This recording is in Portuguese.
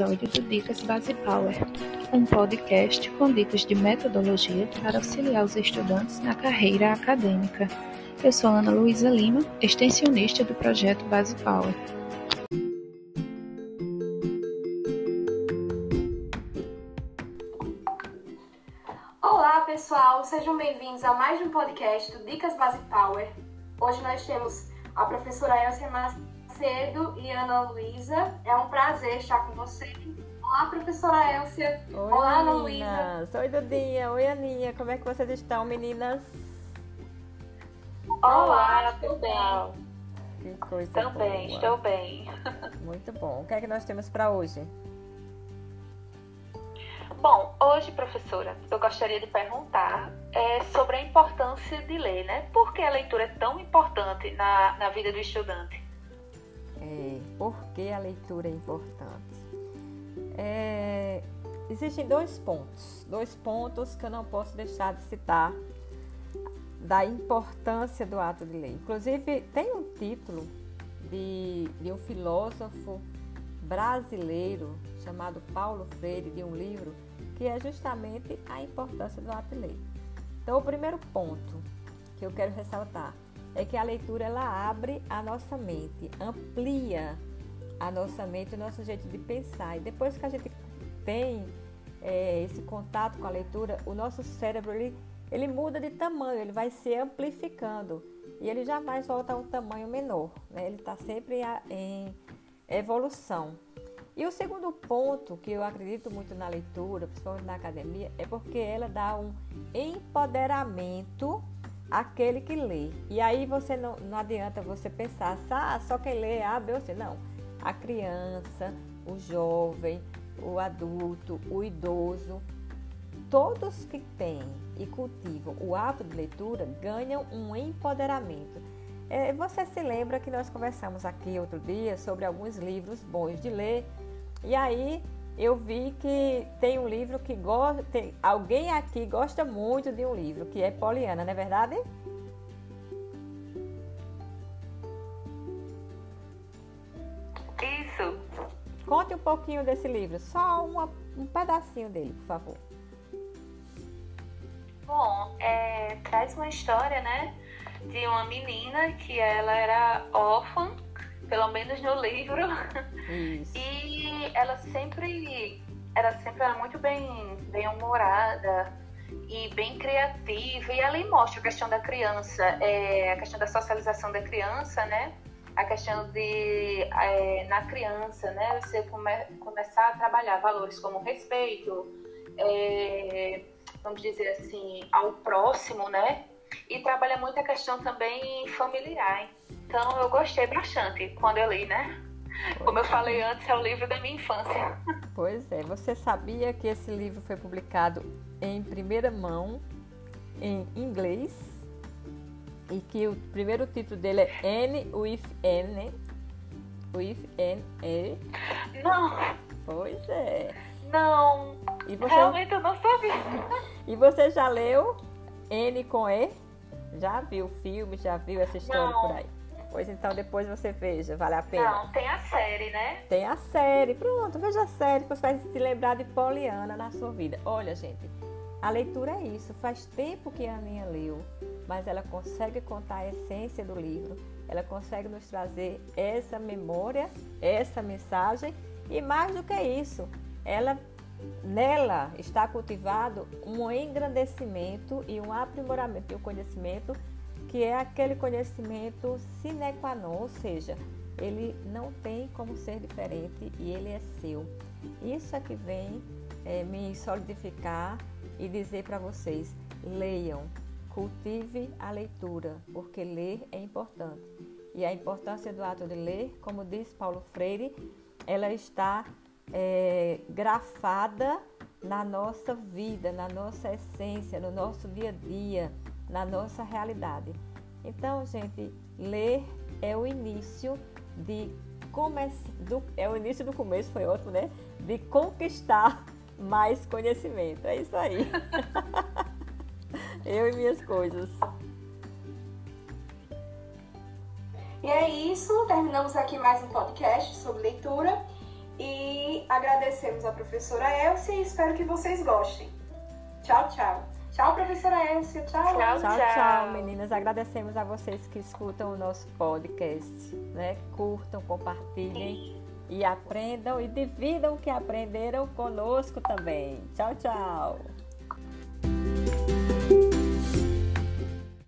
episódio do Dicas Base Power, um podcast com dicas de metodologia para auxiliar os estudantes na carreira acadêmica. Eu sou Ana Luísa Lima, extensionista do projeto Base Power. Olá, pessoal, sejam bem-vindos a mais um podcast do Dicas Base Power. Hoje nós temos a professora Elcia Macedo e Ana Luísa. É um prazer estar com vocês. Olá, professora Elcia. Oi, Olá, Ana meninas. Oi, Dudinha. Oi, Aninha. Como é que vocês estão, meninas? Olá, tudo bem? Que coisa Também, boa. estou bem. Muito bom. O que é que nós temos para hoje? Bom, hoje, professora, eu gostaria de perguntar é, sobre a importância de ler, né? Por que a leitura é tão importante na, na vida do estudante? É, por que a leitura é importante? É, existem dois pontos, dois pontos que eu não posso deixar de citar da importância do ato de ler. Inclusive, tem um título de, de um filósofo brasileiro chamado Paulo Freire, de um livro que é justamente a importância do ato de ler. Então, o primeiro ponto que eu quero ressaltar é que a leitura ela abre a nossa mente, amplia a nossa mente, o nosso jeito de pensar. E depois que a gente tem é, esse contato com a leitura, o nosso cérebro ele, ele muda de tamanho, ele vai se amplificando e ele jamais volta a um tamanho menor. Né? Ele está sempre em evolução. E o segundo ponto que eu acredito muito na leitura, principalmente na academia, é porque ela dá um empoderamento àquele que lê. E aí você não, não adianta você pensar, ah, só quem lê é A, B ou C. Não. A criança, o jovem, o adulto, o idoso, todos que têm e cultivam o hábito de leitura ganham um empoderamento. É, você se lembra que nós conversamos aqui outro dia sobre alguns livros bons de ler e aí eu vi que tem um livro que gosta, alguém aqui gosta muito de um livro, que é Poliana, não é verdade? Isso. Conte um pouquinho desse livro, só uma, um pedacinho dele, por favor. Bom, é, traz uma história, né? De uma menina que ela era órfã, pelo menos no livro. Isso. E ela sempre, ela sempre era muito bem, bem humorada e bem criativa. E ela mostra a questão da criança, é, a questão da socialização da criança, né? A questão de, é, na criança, né? Você come, começar a trabalhar valores como respeito, é, vamos dizer assim, ao próximo, né? E trabalha muito a questão também familiar. Então eu gostei bastante quando eu li, né? Como eu falei antes, é o livro da minha infância. Pois é, você sabia que esse livro foi publicado em primeira mão, em inglês, e que o primeiro título dele é N with N, with N, E? Não, Pois é. não, E você, realmente eu não sabia. e você já leu N com E? Já viu o filme, já viu essa história Não. por aí? Pois então depois você veja, vale a pena. Não, tem a série, né? Tem a série, pronto, veja a série, que você vai se lembrar de Poliana na sua vida. Olha, gente, a leitura é isso. Faz tempo que a Aninha leu, mas ela consegue contar a essência do livro, ela consegue nos trazer essa memória, essa mensagem e mais do que isso, ela nela está cultivado um engrandecimento e um aprimoramento do conhecimento que é aquele conhecimento sine qua non, ou seja, ele não tem como ser diferente e ele é seu. Isso é que vem é, me solidificar e dizer para vocês: leiam, cultive a leitura, porque ler é importante. E a importância do ato de ler, como diz Paulo Freire, ela está é, grafada na nossa vida, na nossa essência, no nosso dia a dia, na nossa realidade. Então, gente, ler é o início de começar, é o início do começo, foi ótimo, né? De conquistar mais conhecimento. É isso aí. Eu e minhas coisas. E é isso, terminamos aqui mais um podcast sobre leitura e agradecemos a professora Elcia e espero que vocês gostem. Tchau, tchau. Tchau, professora Elcia. Tchau. Tchau, tchau, tchau, meninas. Agradecemos a vocês que escutam o nosso podcast. Né? Curtam, compartilhem e aprendam e dividam o que aprenderam conosco também. Tchau, tchau.